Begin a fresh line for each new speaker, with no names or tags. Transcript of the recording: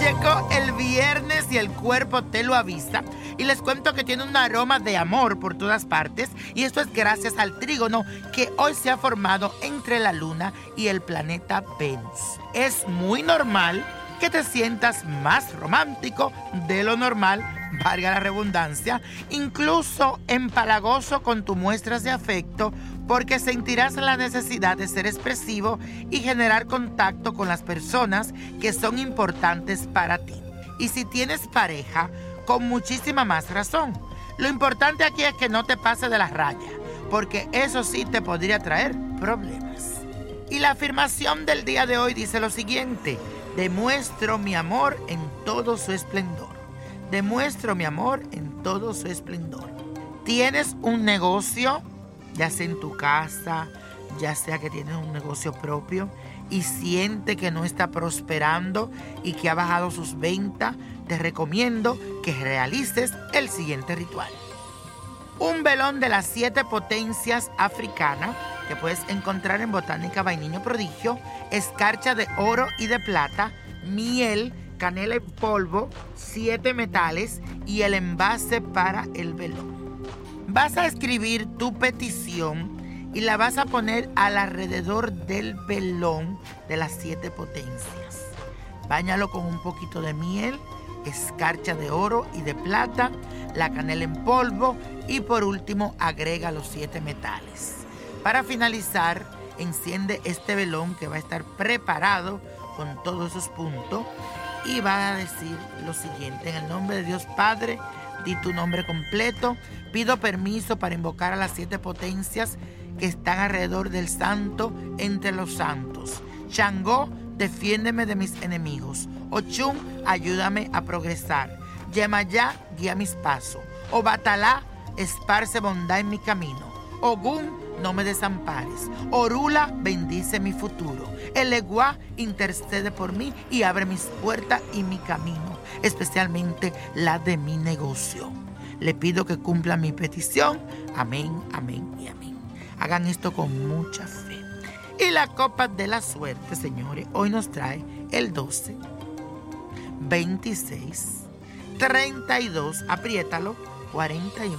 Llegó el viernes y el cuerpo te lo avisa. Y les cuento que tiene un aroma de amor por todas partes. Y esto es gracias al trígono que hoy se ha formado entre la luna y el planeta Venus. Es muy normal que te sientas más romántico de lo normal, valga la redundancia, incluso empalagoso con tus muestras de afecto, porque sentirás la necesidad de ser expresivo y generar contacto con las personas que son importantes para ti. Y si tienes pareja, con muchísima más razón. Lo importante aquí es que no te pase de la raya, porque eso sí te podría traer problemas. Y la afirmación del día de hoy dice lo siguiente, demuestro mi amor en todo su esplendor. Demuestro mi amor en todo su esplendor. ¿Tienes un negocio? ya sea en tu casa, ya sea que tienes un negocio propio y siente que no está prosperando y que ha bajado sus ventas, te recomiendo que realices el siguiente ritual. Un velón de las siete potencias africanas que puedes encontrar en Botánica Vainiño Prodigio, escarcha de oro y de plata, miel, canela en polvo, siete metales y el envase para el velón. Vas a escribir tu petición y la vas a poner alrededor del velón de las siete potencias. Báñalo con un poquito de miel, escarcha de oro y de plata, la canela en polvo y por último agrega los siete metales. Para finalizar, enciende este velón que va a estar preparado con todos esos puntos y va a decir lo siguiente, en el nombre de Dios Padre, di tu nombre completo, pido permiso para invocar a las siete potencias que están alrededor del santo entre los santos. Shango, defiéndeme de mis enemigos. Ochun, ayúdame a progresar. Yemayá, guía mis pasos. Obatalá, esparce bondad en mi camino. Ogún, no me desampares. Orula, bendice mi futuro. Eleguá, intercede por mí y abre mis puertas y mi camino, especialmente la de mi negocio. Le pido que cumpla mi petición. Amén, amén y amén. Hagan esto con mucha fe. Y la copa de la suerte, señores, hoy nos trae el 12, 26, 32, apriétalo, 48,